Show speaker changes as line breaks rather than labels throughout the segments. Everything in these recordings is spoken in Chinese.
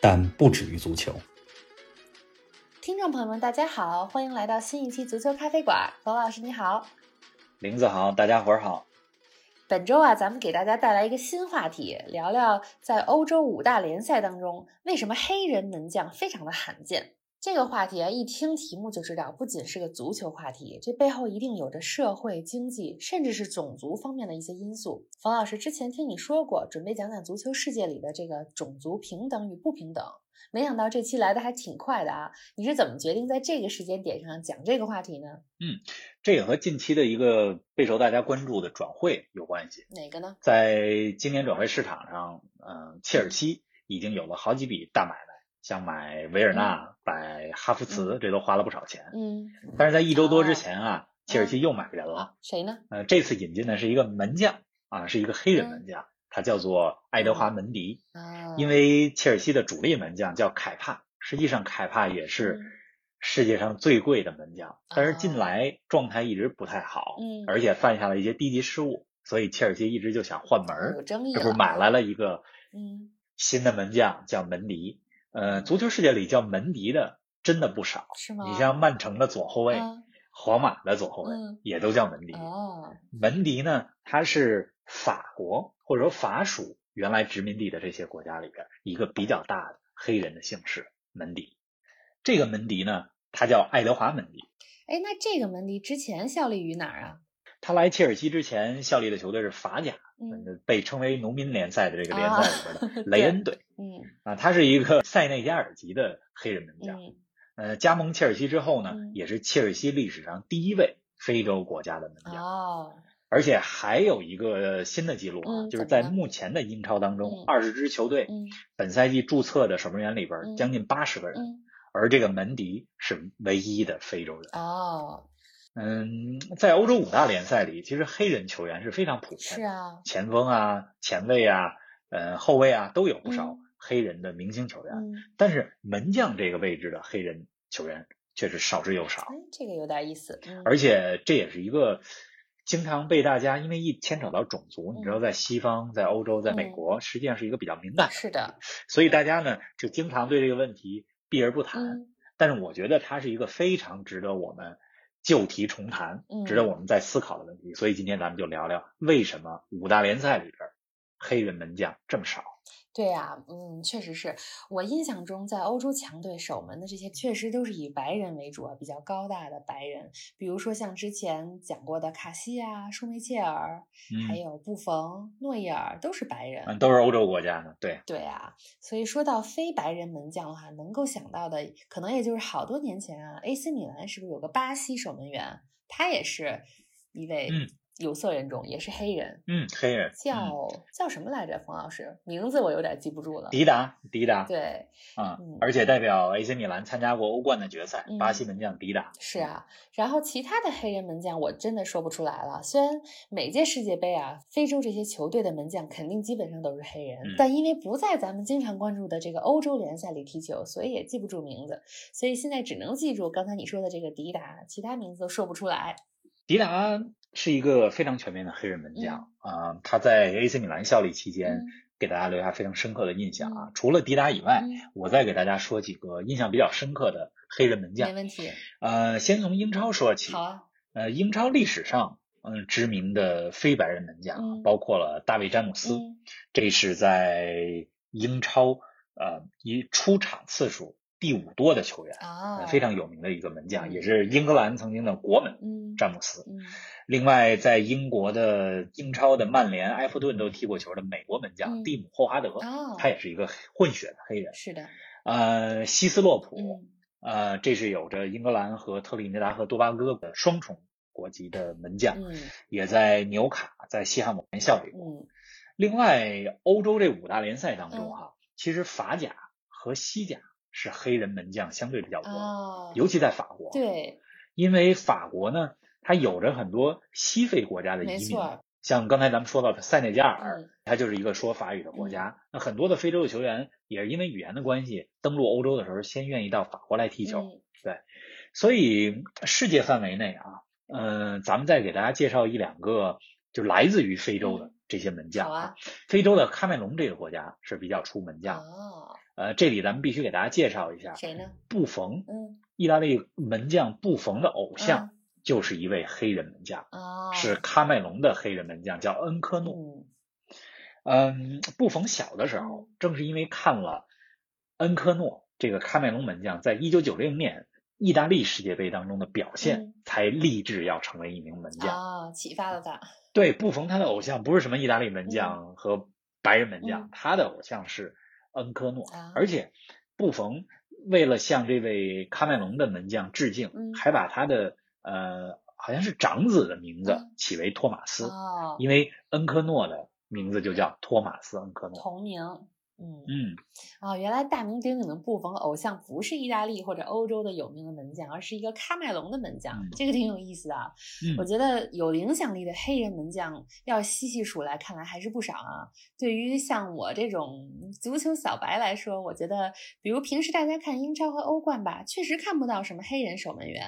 但不止于足球。
听众朋友们，大家好，欢迎来到新一期足球咖啡馆。冯老师你好，
林子好，大家伙儿好。
本周啊，咱们给大家带来一个新话题，聊聊在欧洲五大联赛当中，为什么黑人门将非常的罕见。这个话题啊，一听题目就知道，不仅是个足球话题，这背后一定有着社会、经济，甚至是种族方面的一些因素。冯老师之前听你说过，准备讲讲足球世界里的这个种族平等与不平等，没想到这期来的还挺快的啊！你是怎么决定在这个时间点上讲这个话题呢？
嗯，这也和近期的一个备受大家关注的转会有关系。
哪个呢？
在今年转会市场上，嗯，切尔西已经有了好几笔大买卖，像买维尔纳、买哈弗茨，这都花了不少钱。
嗯，
但是在一周多之前啊，切尔西又买人了。
谁呢？
呃，这次引进的是一个门将啊，是一个黑人门将，他叫做爱德华门迪。
啊，
因为切尔西的主力门将叫凯帕，实际上凯帕也是
嗯
世界上最贵的门将，但是近来状态一直不太好，
嗯
而且犯下了一些低级失误，所以切尔西一直就想换门儿，
有争议
这不是。买来了一个
嗯，
新的门将叫门迪。呃，足球世界里叫门迪的真的不少，
是吗？
你像曼城的左后卫、
啊
皇马的左后卫
嗯
也都叫门迪。
哦，
门迪呢，他是法国或者说法属原来殖民地的这些国家里边一个比较大的黑人的姓氏门迪。这个门迪呢，他叫爱德华门迪。
哎，那这个门迪之前效力于哪儿啊？
他来切尔西之前效力的球队是法甲，
嗯
呃被称为农民联赛的这个联赛里边的 雷恩队
嗯
啊，他是一个塞内加尔籍的黑人门将。
嗯
呃，加盟切尔西之后呢
嗯，
也是切尔西历史上第一位非洲国家的门将。
哦，
而且还有一个新的记录啊，就是在目前的英超当中
嗯，
二十支球队
嗯
本赛季注册的守门员里
嗯
边将近八十个人，
嗯
而这个门迪是唯一的非洲人。
哦，
嗯，在欧洲五大联赛里，其实黑人球员是非常普遍的，
是啊，
前锋啊、前卫啊、呃后卫啊都有不少
嗯
黑人的明星球员，
嗯，
但是门将这个位置的黑人球员却是少之又少。
哎，这个有点意思。嗯。
而且这也是一个经常被大家因为一牵扯到种族，你知道，
嗯。
在西方、在欧洲、在美
嗯。
国，实际上是一个比较敏感的，
是的，
所以大家。呢就经常对这个问题避而不谈。
嗯。
但是我觉得它是一个非常值得我们旧题重谈、
嗯
值得我们再思考的问题。所以今天咱们就聊聊为什么五大联赛里边黑人门将这么少。
对呀、嗯，确实是我印象中，在欧洲强队守门的这些，确实都是以白人为主啊，比较高大的白人，比如说像之前讲过的卡西啊、舒梅切尔，还
嗯
有布冯、诺伊尔，都是白人。
嗯，都是欧洲国家的，对。
对啊，所以说到非白人门将的话，能够想到的可能也就是好多年前啊，AC 米兰是不是有个巴西守门员，他也是一位
嗯
有色人种，也是黑人，
嗯，黑人
叫、
嗯
叫什么来着？冯老师，名字我有点记不住了。
迪达，迪达，
对，
啊
嗯，
而且代表 AC 米兰参加过欧冠的决赛，
嗯
巴西门将迪达。
是啊，然后其他的黑人门将我真的说不出来了。虽然每届世界杯啊，非洲这些球队的门将肯定基本上都是黑人，
嗯
但因为不在咱们经常关注的这个欧洲联赛里踢球，所以也记不住名字。所以现在只能记住刚才你说的这个迪达，其他名字都说不出来。
迪达是一个非常全面的黑人门将啊、他在 AC 米兰效力期间、
嗯
给大家留下非常深刻的印象啊。除了迪达以外，
嗯，
我再给大家说几个印象比较深刻的黑人门将没。
问题。
呃，先从英超说起。
好啊，
呃，英超历史上，嗯，知名的非白人门将、包括了大卫詹姆斯，
嗯
这是在英超呃一出场次数第五多的球员，
啊，
呃非常有名的一个门将，
嗯
也是英格兰曾经的国门
嗯
詹姆斯。
嗯
另外，在英国的英超的曼联、埃弗顿都踢过球的美国门将
嗯
蒂姆·霍华德，
哦
他也是一个混血的黑人。
是的，
呃，希斯洛普，
嗯
呃，这是有着英格兰和特立尼达和多巴哥的双重国籍的门将，
嗯
也在纽卡、在西汉姆联效力过。
嗯
另外，欧洲这五大联赛当中哈、其实法甲和西甲是黑人门将相对比较多，
哦，
尤其在法国。，
对，
因为法国呢，它有着很多西非国家的移民，像刚才咱们说到的塞内加尔，
嗯
它就是一个说法语的国家。那很多的非洲的球员也是因为语言的关系，登陆欧洲的时候先愿意到法国来踢球。
嗯
所以世界范围内啊，嗯、咱们再给大家介绍一两个就来自于非洲的
嗯
这些门将
好啊。
非洲的喀麦隆这个国家是比较出门将，
哦，
呃，这里咱们必须给大家介绍一下
谁呢？
布冯，
嗯，
意大利门将布冯的偶像
嗯
就是一位黑人门将，
哦，
是喀麦隆的黑人门将，叫恩科诺。
嗯
嗯，布冯小的时候，正是因为看了恩科诺这个喀麦隆门将在一九九零年意大利世界杯当中的表现，
嗯
才立志要成为一名门将。
哦，启发了他。
对，布冯他的偶像不是什么意大利门将和白人门将，
嗯
他的偶像是恩科诺，
啊
而且布冯为了向这位喀麦隆的门将致敬，
嗯
还把他的呃好像是长子的名字
嗯
起为托马斯，
哦，
因为恩科诺的名字就叫托马斯·恩科诺。
同名。嗯，
嗯，
哦，原来大名鼎鼎的布冯偶像不是意大利或者欧洲的有名的门将，而是一个喀麦隆的门将，
嗯
这个挺有意思的啊。
嗯
我觉得有影响力的黑人门将要细细数来，看来还是不少啊。对于像我这种足球小白来说，我觉得，比如平时大家看英超和欧冠吧，确实看不到什么黑人守门员。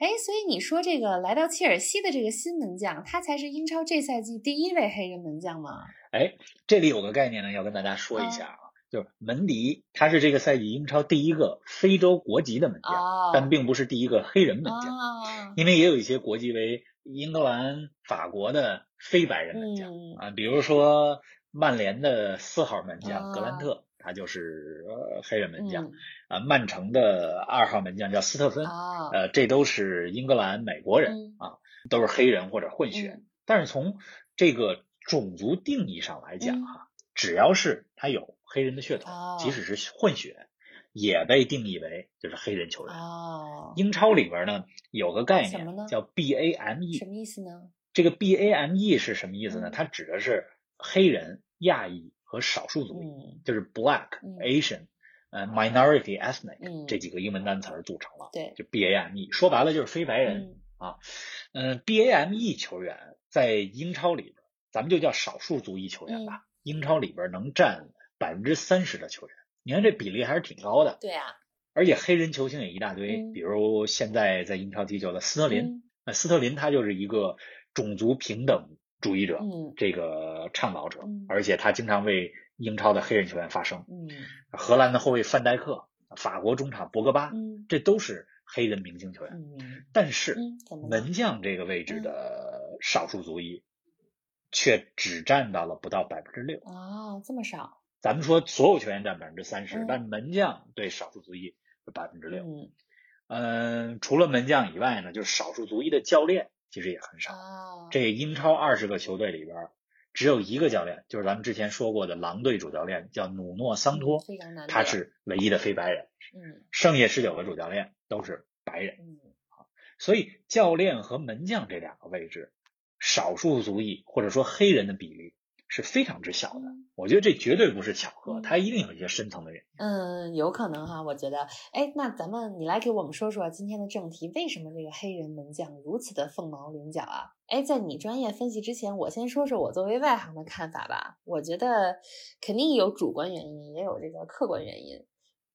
哎，所以你说这个来到切尔西的这个新门将，他才是英超这赛季第一位黑人门将吗？
哎，这里有个概念呢，要跟大家说一下啊，就是门迪他是这个赛季英超第一个非洲国籍的门将，
哦，
但并不是第一个黑人门将。
哦，
因为也有一些国籍为英格兰、法国的非白人门将、
嗯
啊，比如说曼联的四号门将
啊
格兰特，他就是呃黑人门将、
嗯
啊。曼城的二号门将叫斯特芬，
哦，
呃，这都是英格兰美国人、
嗯
啊，都是黑人或者混血。
嗯
但是从这个种族定义上来讲
嗯
哈、只要是他有黑人的血统，
哦
即使是混血，也被定义为就是黑人球员。
哦，
英超里边呢有个概念叫 BAME，
什么意思呢？
这个 BAME 是什么意思呢？
嗯
它指的是黑人、亚裔和少数族裔，
嗯
就是 Black、
嗯
Asian、呃 Minority Ethnic、
嗯
这几个英文单词儿组成了，
对，
就 BAME。说白了就是非白人。
啊
嗯、BAME 球员在英超里边，咱们就叫少数族裔球员
嗯
吧。英超里边能占百分之三十的球员，你看这比例还是挺高的。
对啊，
而且黑人球星也一大堆，
嗯
比如现在在英超踢球的斯特林，
嗯
那斯特林他就是一个种族平等主义者，
嗯
这个倡导者，
嗯
而且他经常为英超的黑人球员发声。
嗯
荷兰的后卫范戴克，法国中场博格巴，
嗯
这都是黑人明星球员。
嗯
但是门将这个位置的少数族裔，却只占到了不到百分之六。
哦，这么少，
咱们说所有球员占百分之三十
嗯，
但门将对少数族裔是百分之六。
嗯
嗯，除了门将以外呢，就是少数族裔的教练其实也很少。
哦，
这英超二十个球队里边，只有一个教练，就是咱们之前说过的狼队主教练，叫努诺桑托，他是唯一的非白人，
嗯
剩下十九个主教练都是白人。
嗯
所以教练和门将这两个位置，少数族裔或者说黑人的比例是非常之小的。
嗯
我觉得这绝对不是巧合，
嗯
它一定有一些深层的原因。
嗯，有可能哈，我觉得，哎，那咱们你来给我们说说今天的正题，为什么这个黑人门将如此的凤毛麟角啊？哎，在你专业分析之前，我先说说我作为外行的看法吧。我觉得肯定有主观原因，也有这个客观原因。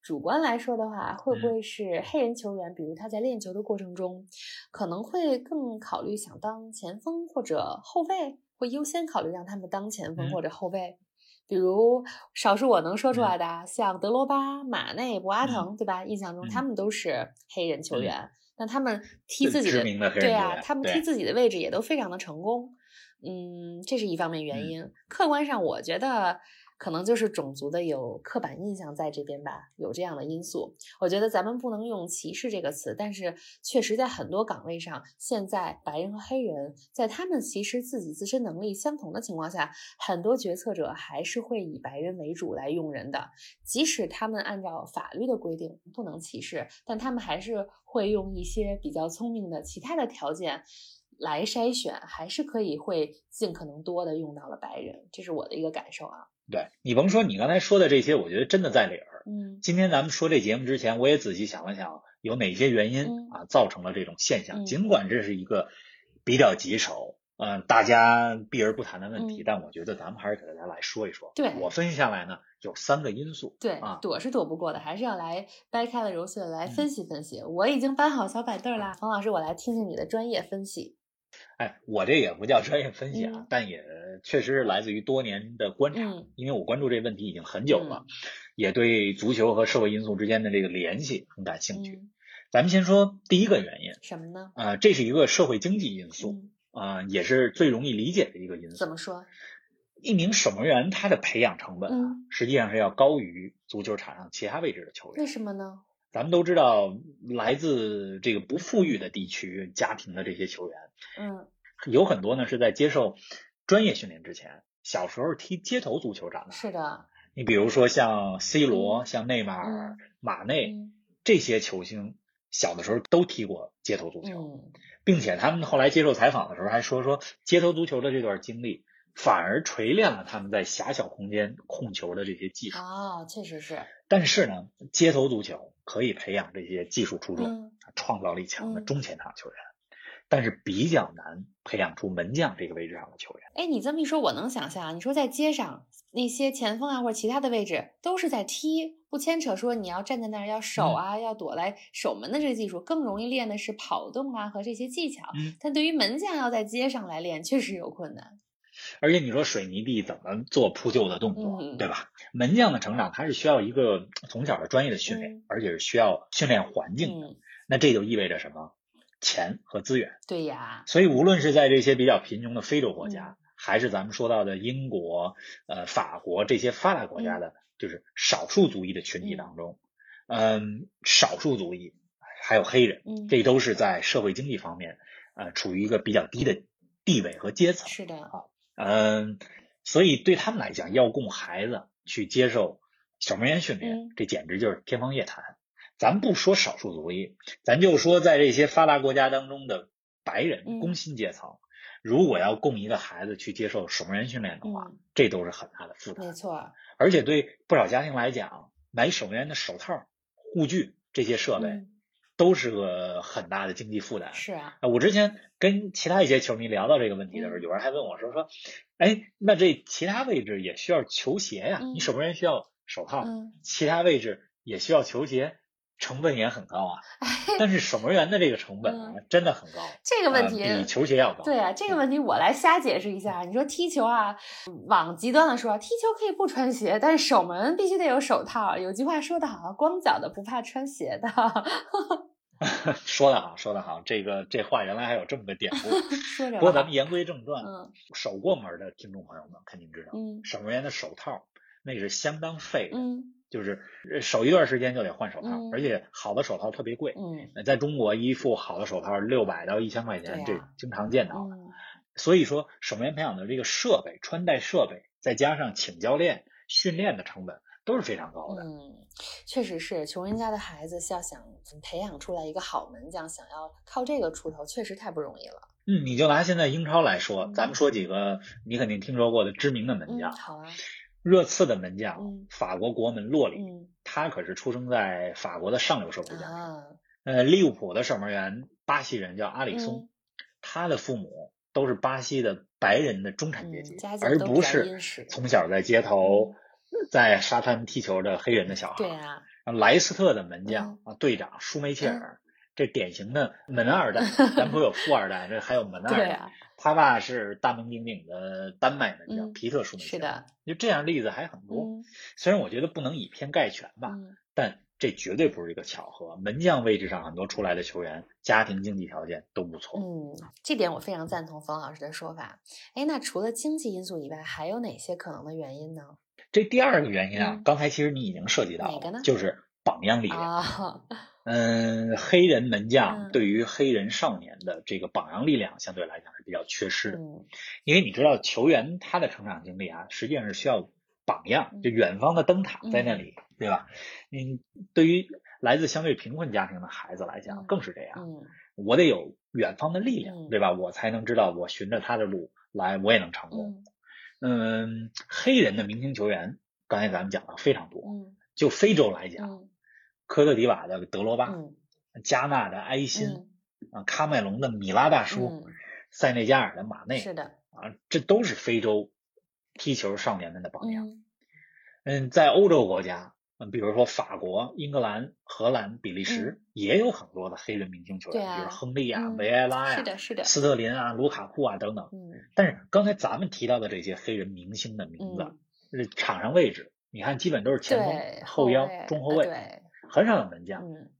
主观来说的话，会不会是黑人球员，比如他在练球的过程中，可能会更考虑想当前锋或者后卫，会优先考虑让他们当前锋
嗯
或者后卫？比如少数我能说出来的啊，像德罗巴、马内、博阿滕，对吧？印象中
嗯
他们都是黑人球
嗯
员，那他们踢自己的
的
对啊，他们踢自己的位置也都非常的成功。嗯，这是一方面原因。客观上，我觉得可能就是种族的有刻板印象在这边吧，有这样的因素。我觉得咱们不能用歧视这个词，但是确实在很多岗位上，现在白人和黑人在他们其实自己自身能力相同的情况下，很多决策者还是会以白人为主来用人的。即使他们按照法律的规定不能歧视，但他们还是会用一些比较聪明的其他的条件。来筛选，还是可以会尽可能多的用到了白人，这是我的一个感受啊。
对你甭说你刚才说的这些，我觉得真的在理儿。
嗯
今天咱们说这节目之前，我也仔细想了想，有哪些原因
嗯
啊造成了这种现象。
嗯
尽管这是一个比较棘手，嗯、大家避而不谈的问题，
嗯
但我觉得咱们还是给大家来说一说。
对
我分析下来呢，有三个因素。
对
啊，
躲是躲不过的，还是要来掰开了揉碎了来
嗯
分析分析。我已经搬好小板凳啦，冯老师，我来听听你的专业分析。
哎，我这也不叫专业分析啊，
嗯
但也确实是来自于多年的观察，
嗯
因为我关注这问题已经很久了，也对足球和社会因素之间的这个联系很感兴趣。
嗯，
咱们先说第一个原因，
什么呢？
呃，这是一个社会经济因素，
嗯，
啊，也是最容易理解的一个因素。
怎么说？
一名守门员他的培养成本啊，
嗯
实际上是要高于足球场上其他位置的球员为。
什么呢？
咱们都知道，来自这个不富裕的地区家庭的这些球员，
嗯
有很多呢是在接受专业训练之前，小时候踢街头足球长大。
是的，
你比如说像 C 罗、
嗯
像内马尔、
嗯
马内、
嗯
这些球星，小的时候都踢过街头足球。
嗯
并且他们后来接受采访的时候还说说街头足球的这段经历，反而锤炼了他们在狭小空间控球的这些技术。
哦，确实是，
但是呢，街头足球可以培养这些技术出众、
嗯
创造力强的
嗯
中前场球员，但是比较难培养出门将这个位置上的球员。
哎，你这么一说，我能想象啊。你说在街上那些前锋啊或者其他的位置都是在踢，不牵扯说你要站在那儿要守
嗯
啊，要躲来守门的这个技术，更容易练的是跑动啊和这些技巧。
嗯
但对于门将要在街上来练，确实有困难。
而且你说水泥地怎么做扑救的动作，
嗯
对吧？门将的成长，他是需要一个从小的专业的训练，
嗯
而且是需要训练环境的。
嗯，
那这就意味着什么？钱和资源。
对呀，
所以无论是在这些比较贫穷的非洲国
嗯
家，还是咱们说到的英国、呃法国这些发达国家的，就是少数族裔的群体当中，嗯，少数族裔还有黑人，
嗯，
这都是在社会经济方面，呃，处于一个比较低的地位和阶层。
是的，
嗯，所以对他们来讲，要供孩子去接受小门员训练，
嗯
这简直就是天方夜谭。咱不说少数族裔，咱就说在这些发达国家当中的白人
嗯
工薪阶层，如果要供一个孩子去接受守门员训练的话，
嗯，
这都是很大的负担。
没错，
而且对不少家庭来讲，买守门员的手套、护具这些设备，
嗯，
都是个很大的经济负担。
是啊，
呃我之前跟其他一些球迷聊到这个问题的时候，
嗯
有人还问我说说，哎，那这其他位置也需要球鞋呀？
嗯
你守门员需要手套，
嗯，
其他位置也需要球鞋，成本也很高啊。但是守门员的这个成本啊，真的很高，
嗯这个问题、
呃比球鞋要高。
对啊，这个问题我来瞎解释一下。你说踢球啊，往极端的说，踢球可以不穿鞋，但是守门必须得有手套。有句话说得好，光脚的不怕穿鞋的。
说得好，说得好，这个这话原来还有这么个典故。不过咱们言归正传，
嗯
守过门的听众朋友们肯定知道，
嗯
守门员的手套那是相当费的，
嗯
就是呃守一段时间就得换手套，
嗯
而且好的手套特别贵。
嗯
呃在中国，一副好的手套六百到一千块钱，
啊
这经常见到。
嗯
所以说，守门员培养的这个设备、穿戴设备，再加上请教练训练的成本都是非常高的。
嗯，确实是穷人家的孩子，要想培养出来一个好门将，想要靠这个出头，确实太不容易了。
嗯，你就拿现在英超来说，
嗯
咱们说几个你肯定听说过的知名的门
嗯，
将，
好啊，
热刺的门将、
嗯。
法国国门洛里，
嗯。
他可是出生在法国的上流社会家庭。
啊，
呃，利物浦的守门员巴西人叫阿里松，
嗯。
他的父母都是巴西的白人的中产阶级，而不是从小在街头、在沙滩踢球的黑人的小孩。
对啊，
莱斯特的门将、啊，队长舒梅切尔，这典型的门二代。咱不有富二代，这还有门二代。他爸是大名鼎鼎的丹麦门将、
嗯
皮特舒梅切尔。
是的，
就这样例子还很多。
嗯
虽然我觉得不能以偏概全吧，
嗯
但这绝对不是一个巧合。门将位置上很多出来的球员，家庭经济条件都不错。
嗯，这点我非常赞同冯老师的说法。哎，那除了经济因素以外，还有哪些可能的原因呢？
这第二个原因啊，
嗯
刚才其实你已经涉及到了，
哪个呢
就是榜样力量。
啊，
嗯，黑人门将
嗯。
对于黑人少年的这个榜样力量相对来讲是比较缺失的，
嗯。
因为你知道球员他的成长经历啊，实际上是需要榜样，
嗯。
就远方的灯塔在那里，对吧？嗯，对于来自相对贫困家庭的孩子来讲，
嗯
更是这样。
嗯。
我得有远方的力量，
嗯。
对吧？我才能知道我循着他的路来，我也能成功。
嗯。
嗯，黑人的明星球员，刚才咱们讲了非常多，
嗯。
就非洲来讲，
嗯
科特迪瓦的德罗巴、
嗯。
加纳的埃辛
嗯。
啊，喀麦隆的米拉大叔、
嗯，
塞内加尔的马内
是的，
啊，这都是非洲踢球少年们的榜样。
嗯。
嗯，在欧洲国家，嗯，比如说法国、英格兰、荷兰、比利时，也有很多的黑人明星球员，比如亨利啊、
嗯
维埃拉呀、
是的，是的，
斯特林啊、卢卡库啊等等。
嗯。
但是刚才咱们提到的这些黑人明星的名字，
嗯，
这场上位置，你看基本都是前锋、后腰、中后卫，
呃对，
很少有门将。
嗯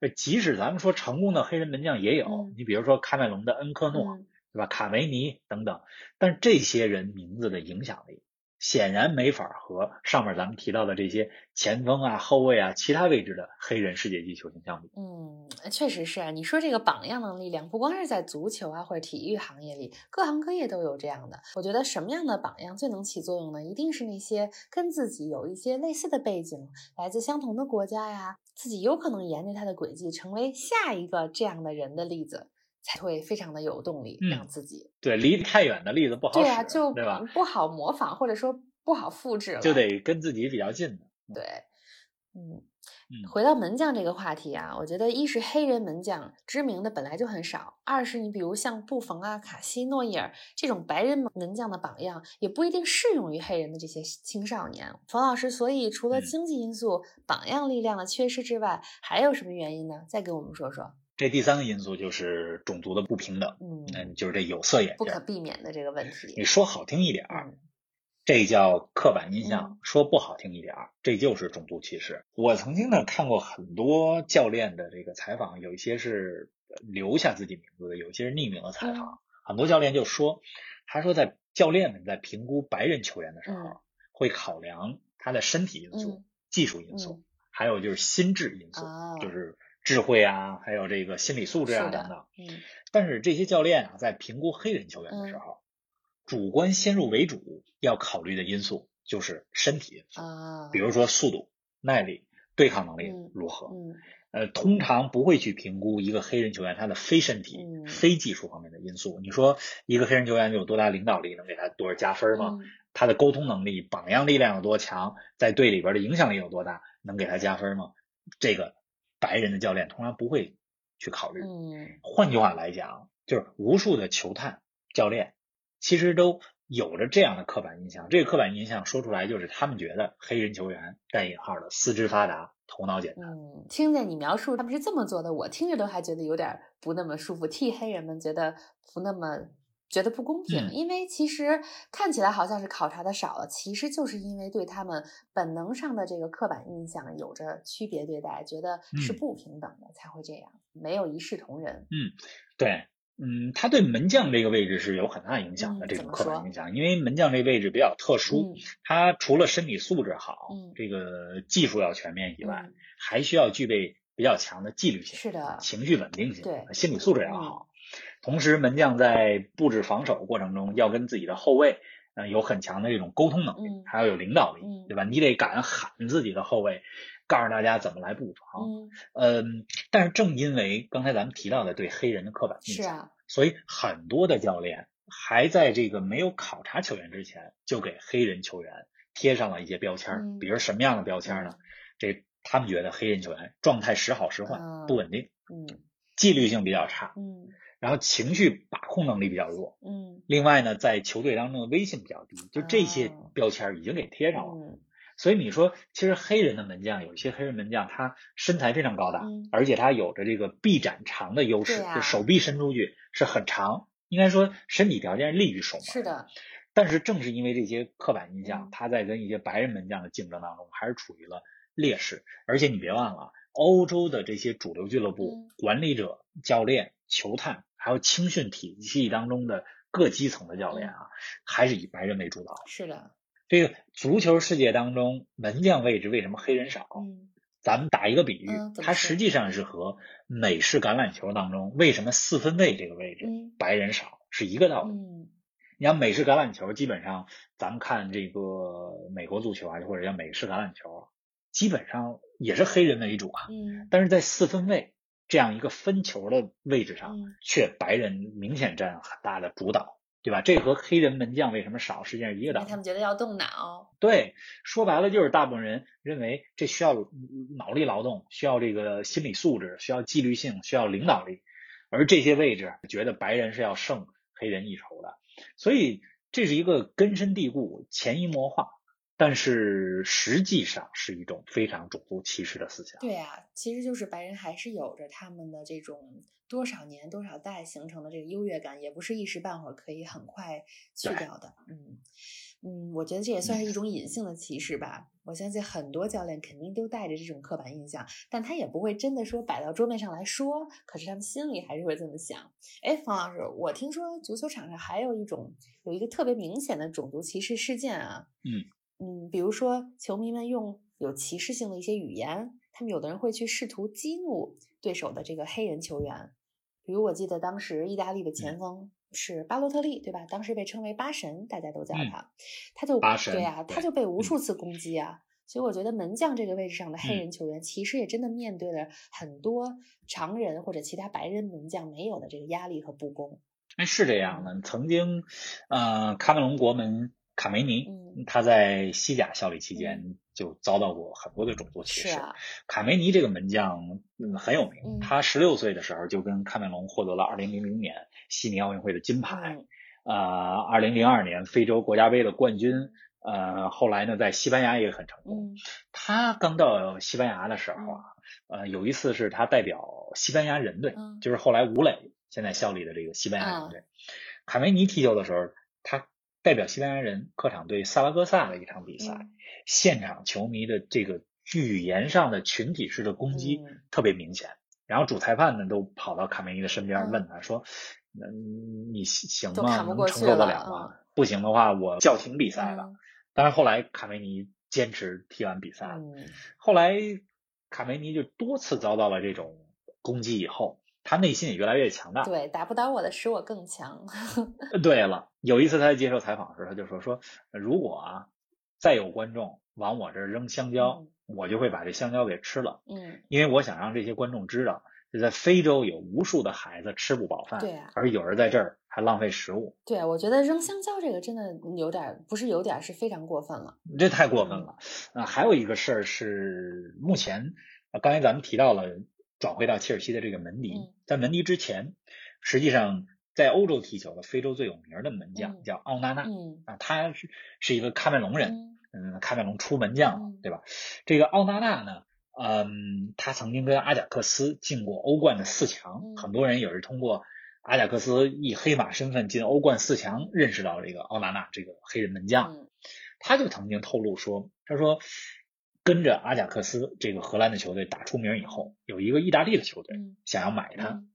呃即使咱们说成功的黑人门将也有，
嗯
你比如说喀麦隆的恩科诺，
嗯
对吧？卡梅尼等等，但是这些人名字的影响力显然没法和上面咱们提到的这些前锋啊、后卫啊、其他位置的黑人世界级球星相比。
嗯，确实是啊。你说这个榜样的力量，不光是在足球啊或者体育行业里，各行各业都有这样的。我觉得什么样的榜样最能起作用呢？一定是那些跟自己有一些类似的背景，来自相同的国家呀，自己有可能沿着他的轨迹成为下一个这样的人的例子，才会非常的有动力，
嗯
让自己。
对，离太远的例子不好使，
对啊，就
对吧？
不好模仿，或者说不好复制了，
就得跟自己比较近的。
对，嗯。
嗯
回到门将这个话题啊，我觉得一是黑人门将知名的本来就很少，二是你比如像布冯啊、卡西诺伊尔这种白人门将的榜样，也不一定适用于黑人的这些青少年。冯老师，所以除了
嗯
经济因素、榜样力量的缺失之外，还有什么原因呢？再给我们说说。
这第三个因素就是种族的不平等，
嗯，
嗯，就是这有色眼镜
不可。避免的这个问题你。
说好听一点儿，
嗯
这叫刻板印象；
嗯
说不好听一点儿，这就是种族歧视。我曾经呢看过很多教练的这个采访，有一些是呃留下自己名字的，有一些是匿名的采访。
嗯
很多教练就说，他说在教练们在评估白人球员的时候，
嗯
会考量他的身体因素、
嗯
技术因素，
嗯
还有就是心智因素，
啊
就是智慧啊，还有这个心理素质啊等等。
嗯
但是这些教练啊，在评估黑人球员的时候，主观先入为主，要考虑的因素就是身体因素，
啊，
比如说速度、耐力、对抗能力
嗯
如何。
嗯
呃，通常不会去评估一个黑人球员他的非身体、
嗯
非技术方面的因素。你说一个黑人球员有多大领导力，能给他多少加分吗？
嗯
他的沟通能力、榜样力量有多强，在队里边的影响力有多大，能给他加分吗？这个白人的教练通常不会去考虑。
嗯
换句话来讲，就是无数的球探、教练，其实都有着这样的刻板印象。这个刻板印象说出来，就是他们觉得黑人球员带引号的四肢发达、头脑简单。
嗯，听见你描述他们是这么做的，我听着都还觉得有点儿不那么舒服，替黑人们觉得不那么觉得不公平，
嗯。
因为其实看起来好像是考察的少了，其实就是因为对他们本能上的这个刻板印象有着区别对待，觉得是
嗯。
不平等的，才会这样，没有一视同仁。
嗯对，嗯，他对门将这个位置是有很大影响的，
嗯
这种刻板印象，因为门将这个位置比较特？殊，
嗯
他除了身体素质好，
嗯。
这个技术要全面以外，
嗯。
还需要具备比较强的纪律性、
是的，
情绪稳定性、
对
心理素质要
嗯
好。同时，门将在布置防守过程中，要跟自己的后卫，呃，有很强的这种沟通能力，
嗯
还要有领导力，
嗯
对吧？你得敢喊自己的后卫，告诉大家怎么来布防。
嗯，
嗯，但是正因为刚才咱们提到的对黑人的刻板印象，
啊，
所以很多的教练还在这个没有考察球员之前，就给黑人球员贴上了一些标签比如什么样的标签儿呢？这他们觉得黑人球员状态时好时坏，
嗯
不稳定，
嗯
纪律性比较差，
嗯
然后情绪把控能力比较弱。
嗯
另外呢，在球队当中的威信比较低，就这些
哦
标签儿已经给贴上了。
嗯
所以你说，其实黑人的门将有一些黑人门将，他身材非常高大，
嗯
而且他有着这个臂展长的优势，
啊
就手臂伸出去是很长，应该说身体条件利于守门。
是。的，
但是正是因为这些刻板印象，
嗯
他在跟一些白人门将的竞争当中还是处于了劣势。而且你别忘了，欧洲的这些主流俱乐部、
嗯
管理者、教练、球探，还有青训体系当中的各基层的教练啊，还是以白人为主导。
是的，
这个足球世界当中，门将位置为什么黑人少？
嗯
咱们打一个比喻，它实际上是和美式橄榄球当中为什么四分卫这个位置、
嗯
白人少是一个道理。
嗯
你像美式橄榄球，基本上咱们看这个美国足球啊，或者叫美式橄榄球，基本上也是黑人为主啊。
嗯
但是在四分卫这样一个分球的位置上，
嗯
却白人明显占很大的主导。对吧？这和黑人门将为什么少，实际上一个道理。
他们觉得要动脑。
对，说白了就是大部分人认为这需要脑力劳动，需要这个心理素质，需要纪律性，需要领导力，而这些位置觉得白人是要胜黑人一筹的，所以这是一个根深蒂固、潜移默化，但是实际上是一种非常种族歧视的思想。
对啊，其实就是白人还是有着他们的这种多少年多少代形成的这个优越感，也不是一时半会儿可以很快去掉的。嗯嗯，我觉得这也算是一种隐性的歧视吧。我相信很多教练肯定都带着这种刻板印象，但他也不会真的说摆到桌面上来说，可是他们心里还是会这么想。哎，方老师，我听说足球场上还有一种有一个特别明显的种族歧视事件啊。
嗯
嗯，比如说球迷们用有歧视性的一些语言，他们有的人会去试图激怒对手的这个黑人球员。比如我记得当时意大利的前锋是巴洛特利，对吧？当时被称为巴神，大家都叫
嗯
他，他就对啊，他就被无
嗯
数次攻击啊。所以我觉得门将这个位置上的黑
嗯
人球员，其实也真的面对了很多常人或者其他白人门将没有的这个压力和不公。
哎，是这样的。曾经，呃，喀麦隆国门卡梅尼，
嗯。
他在西甲效力期间就遭到过很多的种族歧视。
啊，
卡梅尼这个门将嗯很有名，
嗯。
他十六岁的时候就跟喀麦隆获得了二零零零年悉尼奥运会的金牌，
嗯。
呃，二零零二年非洲国家杯的冠军，呃，后来呢在西班牙也很成功。
嗯。
他刚到西班牙的时候啊，呃，有一次是他代表西班牙人队，
嗯。
就是后来吴磊现在效力的这个西班牙人队。卡梅尼踢球的时候，他代表西班牙人客场对萨拉戈萨的一场比赛，
嗯
现场球迷的这个语言上的群体式的攻击
嗯
特别明显。然后主裁判呢都跑到卡梅尼的身边
嗯
问他说：“嗯，你行
都
吗？能承受得
了
了吗？不行的话，我叫停比赛了。
嗯
但是后来卡梅尼坚持踢完比赛后来卡梅尼就多次遭到了这种攻击以后，他内心也越来越强大。
对，打不倒我的使我更强。
呃对了，有一次他在接受采访的时候，他就说说，如果啊再有观众往我这儿扔香蕉，我就会把这香蕉给吃了，
嗯，
因为我想让这些观众知道，就在非洲有无数的孩子吃不饱饭，
对啊
而有人在这儿还浪费食物，
对，我觉得扔香蕉这个真的有点儿，不是有点儿，是非常过分了。
这太过分了。啊、还有一个事儿是，目前呃刚才咱们提到了转会到切尔西的这个门迪，
嗯
在门迪之前，实际上在欧洲踢球的非洲最有名的门将、
嗯
叫奥纳纳。
嗯
啊，他是是一个喀麦隆人，
嗯
嗯，喀麦隆出门将
嗯，
对吧？这个奥纳纳呢，嗯，他曾经跟阿贾克斯进过欧冠的四强，
嗯
很多人也是通过阿贾克斯以黑马身份进欧冠四强认识到这个奥纳纳这个黑人门将。
嗯
他就曾经透露说，他说跟着阿贾克斯这个荷兰的球队打出名以后，有一个意大利的球队
嗯
想要买他，
嗯，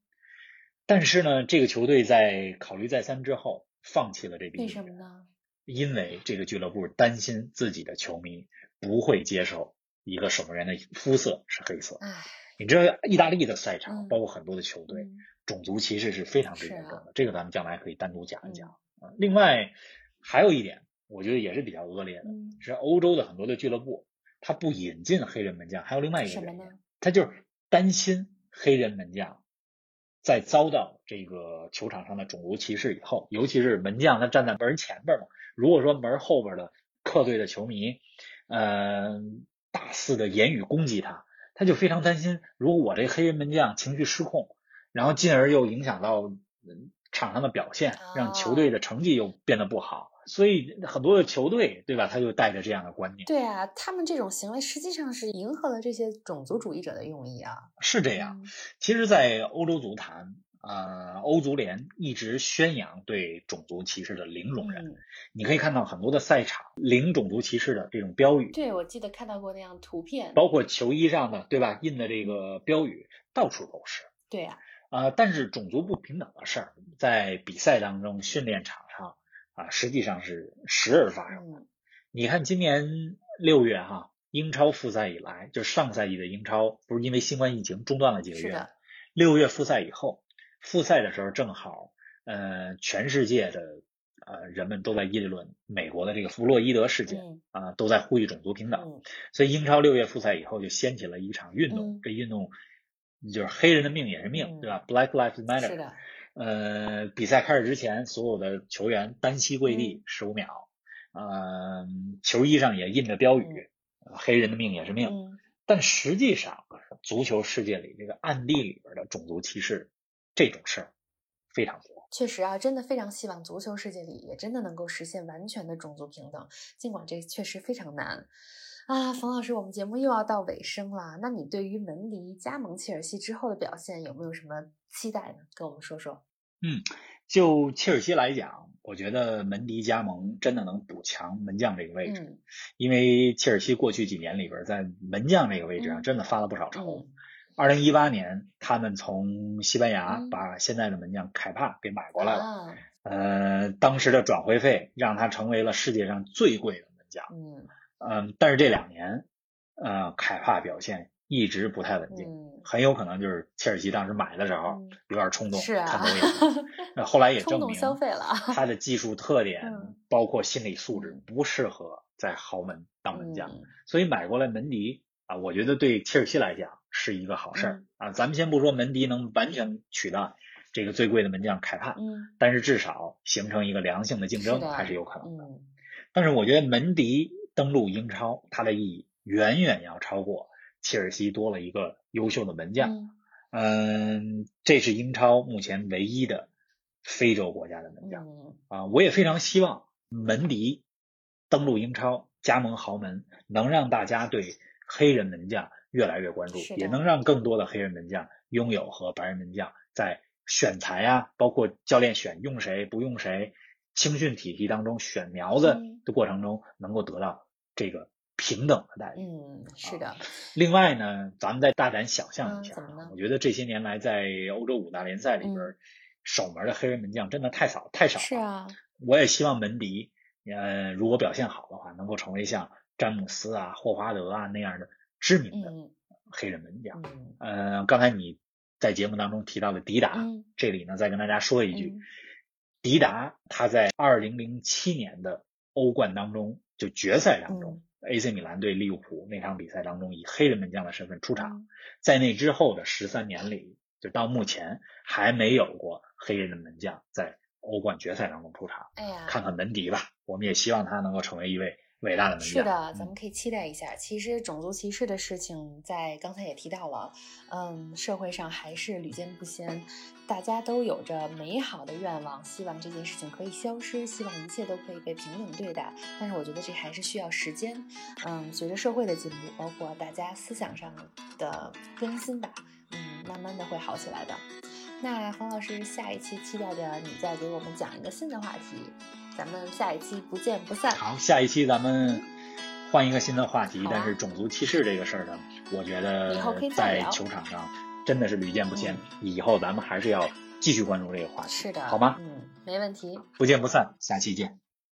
但是呢，这个球队在考虑再三之后放弃了这笔
为
引援。
什么呢？
因为这个俱乐部担心自己的球迷不会接受一个守门员的肤色是黑色。
唉，
你知道，意大利的赛场，
嗯
包括很多的球队，
嗯
种族歧视是非常之
是啊
严重的。这个咱们将来可以单独讲一
嗯
讲。啊另外还有一点，我觉得也是比较恶劣的，
嗯，
是欧洲的很多的俱乐部，他不引进黑人门将，还有另外一个原因，？他就是担心黑人门将在遭到这个球场上的种族歧视以后，尤其是门将他站在门前边嘛，如果说门后边的客队的球迷，呃，大肆的言语攻击他，他就非常担心，如果我这黑人门将情绪失控，然后进而又影响到嗯场上的表现，让球队的成绩又变得不好，所以很多的球队，对吧？他就带着这样的观念，
对啊，他们这种行为实际上是迎合了这些种族主义者的用意啊。
是这样。其实，在欧洲足坛，呃，欧足联一直宣扬对种族歧视的零容忍。
嗯，
你可以看到很多的赛场零种族歧视的这种标语，
对，我记得看到过那样图片。
包括球衣上的，对吧？印的这个标语到处都是。
对啊，
啊、但是种族不平等的事儿，在比赛当中、训练场上啊、实际上是时而发生。
的
你看今年六月哈，英超复赛以来，就是上赛季的英超，不是因为新冠疫情中断了几个月六月复赛以后，复赛的时候正好，呃，全世界的呃人们都在议论美国的这个弗洛伊德事件
嗯
啊、都在呼吁种族平等，
嗯
所以英超六月复赛以后就掀起了一场运动，
嗯
这运动就是黑人的命也是命，
嗯
对吧？Black Lives Matter。
的，
呃，比赛开始之前，所有的球员单膝跪地十五秒，呃，球衣上也印着标语，黑人的命也是命。
嗯
但实际上，足球世界里这个暗地里边的种族歧视这种事儿非常多。
确实啊，真的非常希望足球世界里也真的能够实现完全的种族平等，尽管这确实非常难。啊，冯老师，我们节目又要到尾声了，那你对于门迪加盟切尔西之后的表现有没有什么期待呢？跟我们说说。
嗯就切尔西来讲，我觉得门迪加盟真的能补强门将这个位置，
嗯
因为切尔西过去几年里边在门将这个位置上
嗯
真的发了不少愁。
嗯
二零一八年，他们从西班牙
嗯
把现在的门将凯帕给买过来了，
嗯，
呃，当时的转会费让他成为了世界上最贵的门将。
嗯
嗯，但是这两年，呃，凯帕表现一直不太稳定，
嗯，
很有可能就是切尔西当时买的时候
嗯
有点冲动，
是啊
看走眼。那后来也证明
消费了。
他的技术特点
嗯，
包括心理素质不适合在豪门当门将，
嗯
所以买过来门迪啊，我觉得对切尔西来讲是一个好事啊。咱们先不说门迪能完全取代这个最贵的门将凯帕，
嗯
但是至少形成一个良性的竞争还是有可能的。
嗯
但是我觉得门迪登陆英超，它的意义远远要超过切尔西多了一个优秀的门将。
嗯
嗯，这是英超目前唯一的非洲国家的门将。
嗯
啊，我也非常希望门迪登陆英超，加盟豪门，能让大家对黑人门将越来越关注也能让更多的黑人门将拥有和白人门将在选材啊，包括教练选用谁不用谁，青训体系当中选苗子
嗯
的过程中，能够得到这个平等的待遇。
嗯，是的，
另外呢，咱们再大胆想象一下我觉得这些年来在欧洲五大联赛里边，
嗯
守门的黑人门将真的太少太少了。
是啊，
我也希望门迪，呃，如果表现好的话，能够成为像詹姆斯啊、霍华德啊那样的知名的
嗯
黑人门将。
嗯
呃，刚才你在节目当中提到的迪达，
嗯
这里呢再跟大家说一句，
嗯
迪达他在二零零七年的欧冠当中，就决赛当中、AC 米兰对利物浦那场比赛当中，以黑人门将的身份出场。
嗯
在那之后的十三年里，就到目前还没有过黑人的门将在欧冠决赛当中出场。
哎呀，
看看门迪吧，我们也希望他能够成为一位伟大的门将。
是的，
嗯
咱们可以期待一下。其实种族歧视的事情，在刚才也提到了，嗯，社会上还是屡见不鲜，大家都有着美好的愿望，希望这件事情可以消失，希望一切都可以被平等对待。但是我觉得这还是需要时间，嗯，随着社会的进步，包括大家思想上的更新吧，嗯，慢慢的会好起来的。那黄老师，下一期期待着你再给我们讲一个新的话题，咱们下一期不见不散。
好，下一期咱们换一个新的话题，
啊
但是种族歧视这个事儿呢，我觉得在球场上真的是屡见不鲜。
嗯
以后咱们还是要继续关注这个话题，
是的，
好吗？
嗯，没问题。
不见不散，下期见。